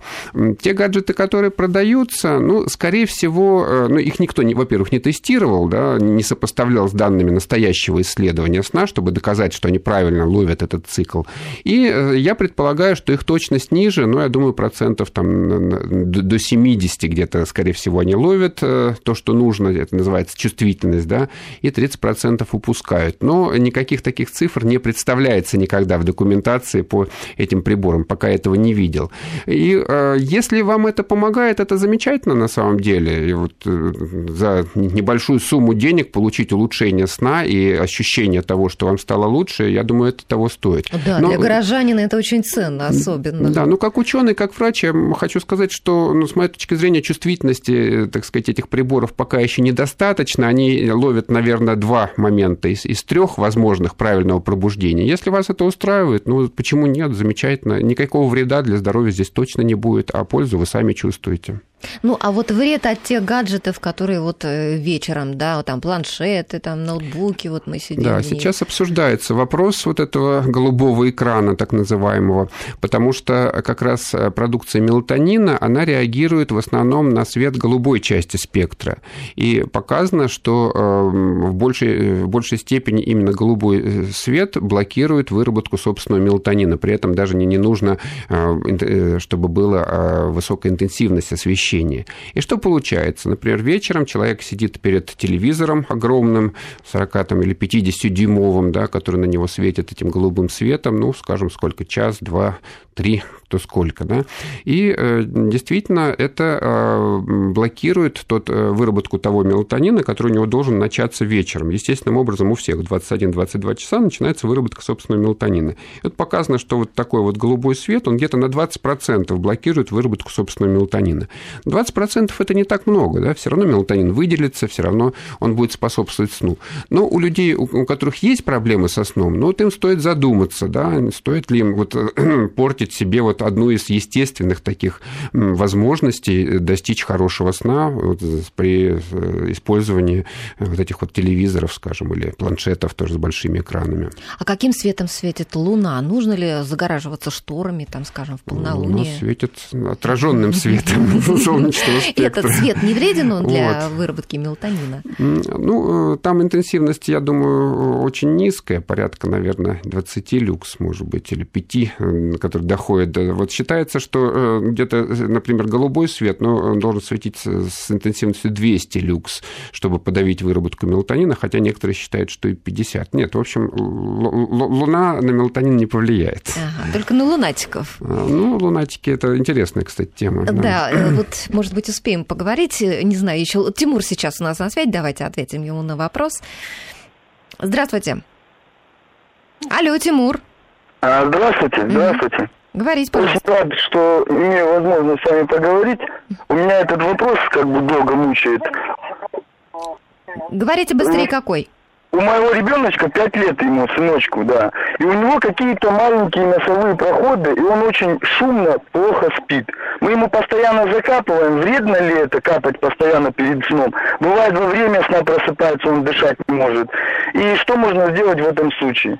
Те гаджеты, которые продаются, ну, скорее всего, э, ну, их никто, во-первых, не тестировал, да, не сопоставлял с данными настоящего исследования сна, чтобы доказать, что они правильно ловят этот цикл. И э, я предполагаю, что их точность ниже, но я думаю, процентов там до 70 где-то, скорее всего, они ловят э, то, что нужно, это называется чувствительность, да, и 30% упускают. Но никаких таких цифр не представляется никогда в документации по этим приборам, пока этого не видел. И э, если вам это помогает, это замечательно на самом деле. И вот за небольшую сумму денег получить улучшение сна и ощущение того, что вам стало лучше, я думаю, это того стоит. Да, Но, для горожанина это очень ценно, особенно. Да, ну как ученый, как врач, я хочу сказать, что, ну, с моей точки зрения, чувствительности, так сказать, этих приборов пока еще недостаточно. Они ловят, наверное, два момента из, из трех возможных правильного пробуждения. Если вас это устраивает, ну почему нет, замечательно. Никакого вреда для здоровья здесь точно не будет, а пользу вы сами чувствуете. Ну, а вот вред от тех гаджетов, которые вот э, вечером, да, вот там планшеты, там ноутбуки, вот мы сидим. Да, сейчас обсуждается вопрос вот этого голубого экрана, так называемого, потому что как раз продукция мелатонина, она реагирует в основном на свет голубой части спектра. И показано, что в большей, в большей степени именно голубой э, свет блокирует выработку собственного мелатонина. При этом даже не, не нужно, э, чтобы была высокая интенсивность освещения освещение. И что получается? Например, вечером человек сидит перед телевизором огромным, 40 там, или 50-дюймовым, да, который на него светит этим голубым светом, ну, скажем, сколько, час, два, три, кто сколько, да, и э, действительно это э, блокирует тот, э, выработку того мелатонина, который у него должен начаться вечером. Естественным образом у всех в 21-22 часа начинается выработка собственного мелатонина. Вот показано, что вот такой вот голубой свет, он где-то на 20% блокирует выработку собственного мелатонина. 20% это не так много, да, все равно мелатонин выделится, все равно он будет способствовать сну. Но у людей, у которых есть проблемы со сном, ну вот им стоит задуматься, да, стоит ли им вот портить себе вот одну из естественных таких возможностей достичь хорошего сна вот при э, использовании вот этих вот телевизоров, скажем, или планшетов тоже с большими экранами. А каким светом светит Луна? Нужно ли загораживаться шторами, там, скажем, в полнолуние? Луна светит отраженным светом солнечного спектра. Этот цвет не вреден он для выработки мелатонина? Ну, э, там интенсивность, я думаю, очень низкая, порядка, наверное, 20 люкс, может быть, или 5, который доходит до... Вот считается, что э, где-то, например, голубой свет, но он должен светить с интенсивностью 200 люкс, чтобы подавить выработку мелатонина, хотя некоторые считают, что и 50. Нет, в общем, Луна на мелатонин не повлияет. Ага, только на лунатиков. А, ну, лунатики – это интересная, кстати, тема. Да, да э, вот, может быть, успеем поговорить. Не знаю, еще Тимур сейчас у нас на связи. Давайте ответим ему на вопрос. Здравствуйте. Алло, Тимур. А, здравствуйте, здравствуйте. Говорите, пожалуйста. Очень рад, что имею возможность с вами поговорить. У меня этот вопрос как бы долго мучает. Говорите быстрее, какой? У моего ребеночка 5 лет ему, сыночку, да. И у него какие-то маленькие носовые проходы, и он очень шумно, плохо спит. Мы ему постоянно закапываем, вредно ли это капать постоянно перед сном. Бывает во время сна просыпается, он дышать не может. И что можно сделать в этом случае?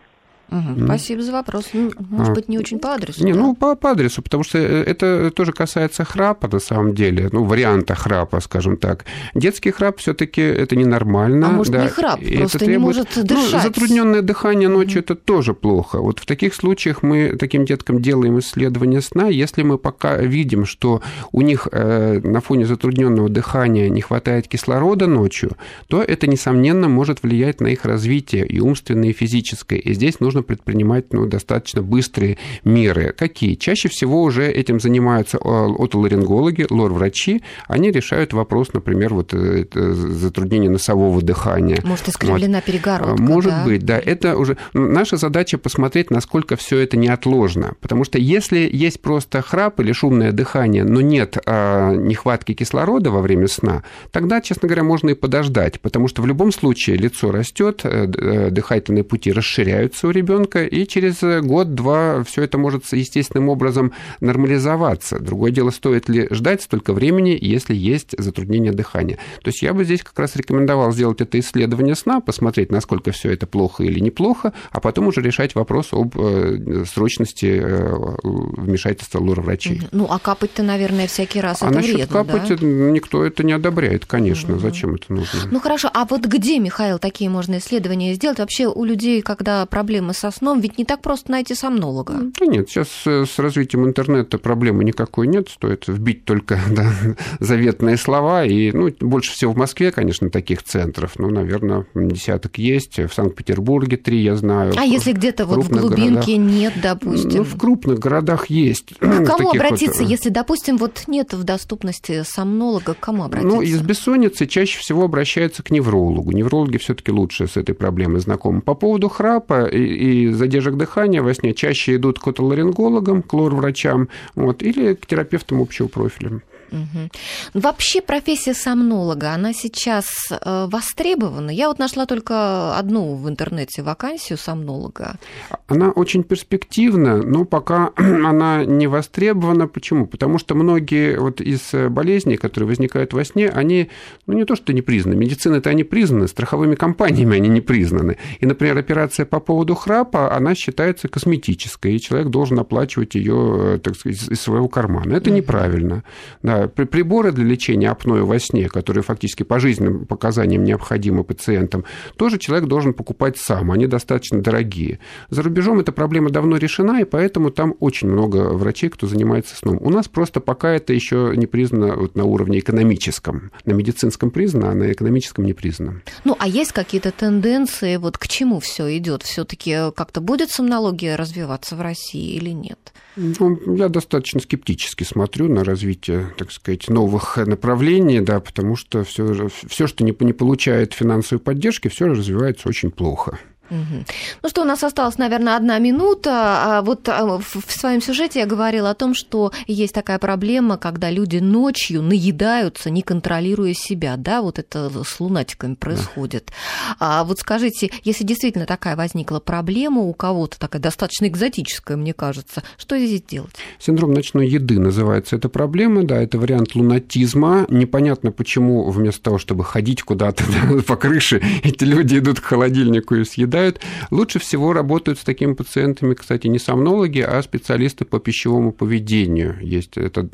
Угу, спасибо за вопрос. Ну, может а, быть, не очень по адресу. Не, да? ну, по, по адресу, потому что э, это тоже касается храпа, на самом деле, ну, варианта храпа, скажем так. Детский храп все таки это ненормально. А может, да, не храп, просто требует, не может ну, дышать. Ну, затрудненное дыхание ночью угу. это тоже плохо. Вот в таких случаях мы таким деткам делаем исследование сна, если мы пока видим, что у них э, на фоне затрудненного дыхания не хватает кислорода ночью, то это, несомненно, может влиять на их развитие и умственное, и физическое. И здесь нужно нужно предпринимать ну, достаточно быстрые меры. Какие? Чаще всего уже этим занимаются а, отоларингологи, лор-врачи. Они решают вопрос, например, вот э, затруднение носового дыхания. Может, искривлена вот. перегородка, Может да? быть, да. Это уже... Наша задача посмотреть, насколько все это неотложно. Потому что если есть просто храп или шумное дыхание, но нет а, нехватки кислорода во время сна, тогда, честно говоря, можно и подождать. Потому что в любом случае лицо растет, э, э, дыхательные пути расширяются у ребенка, ребенка, и через год-два все это может естественным образом нормализоваться. Другое дело, стоит ли ждать столько времени, если есть затруднение дыхания. То есть я бы здесь как раз рекомендовал сделать это исследование сна, посмотреть, насколько все это плохо или неплохо, а потом уже решать вопрос об э, срочности э, вмешательства лор-врачей. Ну, а капать-то, наверное, всякий раз а это вредно, капать да? никто это не одобряет, конечно. Угу. Зачем это нужно? Ну, хорошо. А вот где, Михаил, такие можно исследования сделать? Вообще у людей, когда проблемы со сном, ведь не так просто найти сомнолога. Да нет, сейчас с развитием интернета проблемы никакой нет, стоит вбить только да, заветные слова, и ну, больше всего в Москве, конечно, таких центров, ну, наверное, десяток есть, в Санкт-Петербурге три, я знаю. А если где-то вот в глубинке городах, нет, допустим? Ну, в крупных городах есть. А к кому обратиться, вот... если, допустим, вот нет в доступности сомнолога, к кому обратиться? Ну, из бессонницы чаще всего обращаются к неврологу. Неврологи все таки лучше с этой проблемой знакомы. По поводу храпа и, и задержек дыхания во сне чаще идут к отоларингологам, к лор-врачам, вот, или к терапевтам общего профиля. Угу. Вообще профессия сомнолога, она сейчас э, востребована? Я вот нашла только одну в интернете вакансию сомнолога. Она очень перспективна, но пока она не востребована. Почему? Потому что многие вот из болезней, которые возникают во сне, они, ну не то что не признаны, медицины-то они признаны, страховыми компаниями они не признаны. И, например, операция по поводу храпа, она считается косметической, и человек должен оплачивать ее, так сказать, из своего кармана. Это неправильно. Да, приборы для лечения апноэ во сне, которые фактически по жизненным показаниям необходимы пациентам, тоже человек должен покупать сам, они достаточно дорогие. За рубежом эта проблема давно решена, и поэтому там очень много врачей, кто занимается сном. У нас просто пока это еще не признано вот на уровне экономическом. На медицинском признано, а на экономическом не признано. Ну, а есть какие-то тенденции, вот к чему все идет? Все-таки как-то будет сомнология развиваться в России или нет? Ну, я достаточно скептически смотрю на развитие, так сказать, новых направлений, да, потому что все, все что не, не получает финансовой поддержки, все развивается очень плохо. Угу. Ну что, у нас осталась, наверное, одна минута. А вот а, в своем сюжете я говорила о том, что есть такая проблема, когда люди ночью наедаются, не контролируя себя. Да, вот это с лунатиками происходит. Да. А вот скажите, если действительно такая возникла проблема у кого-то, такая достаточно экзотическая, мне кажется, что здесь делать? Синдром ночной еды называется эта проблема, да, это вариант лунатизма. Непонятно, почему вместо того, чтобы ходить куда-то по крыше, эти люди идут к холодильнику и съедают съедают. Лучше всего работают с такими пациентами, кстати, не сомнологи, а специалисты по пищевому поведению. Есть это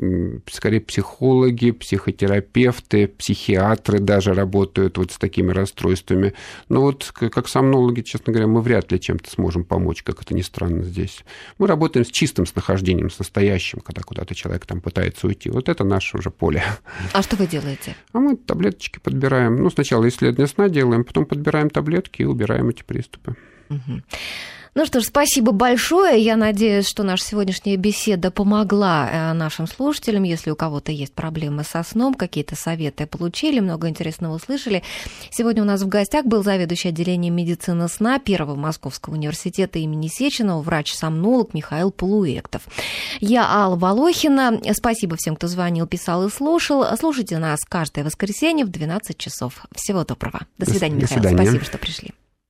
скорее психологи, психотерапевты, психиатры даже работают вот с такими расстройствами. Но вот как сомнологи, честно говоря, мы вряд ли чем-то сможем помочь, как это ни странно здесь. Мы работаем с чистым с нахождением, с настоящим, когда куда-то человек там пытается уйти. Вот это наше уже поле. А что вы делаете? А мы таблеточки подбираем. Ну, сначала исследование сна делаем, потом подбираем таблетки и убираем эти приступы приступы. Ну что ж, спасибо большое. Я надеюсь, что наша сегодняшняя беседа помогла э, нашим слушателям. Если у кого-то есть проблемы со сном, какие-то советы получили, много интересного услышали. Сегодня у нас в гостях был заведующий отделением медицины сна Первого Московского университета имени Сеченова, врач-сомнолог Михаил Полуэктов. Я Алла Волохина. Спасибо всем, кто звонил, писал и слушал. Слушайте нас каждое воскресенье в 12 часов. Всего доброго. До свидания, До Михаил. Свидания. Спасибо, что пришли.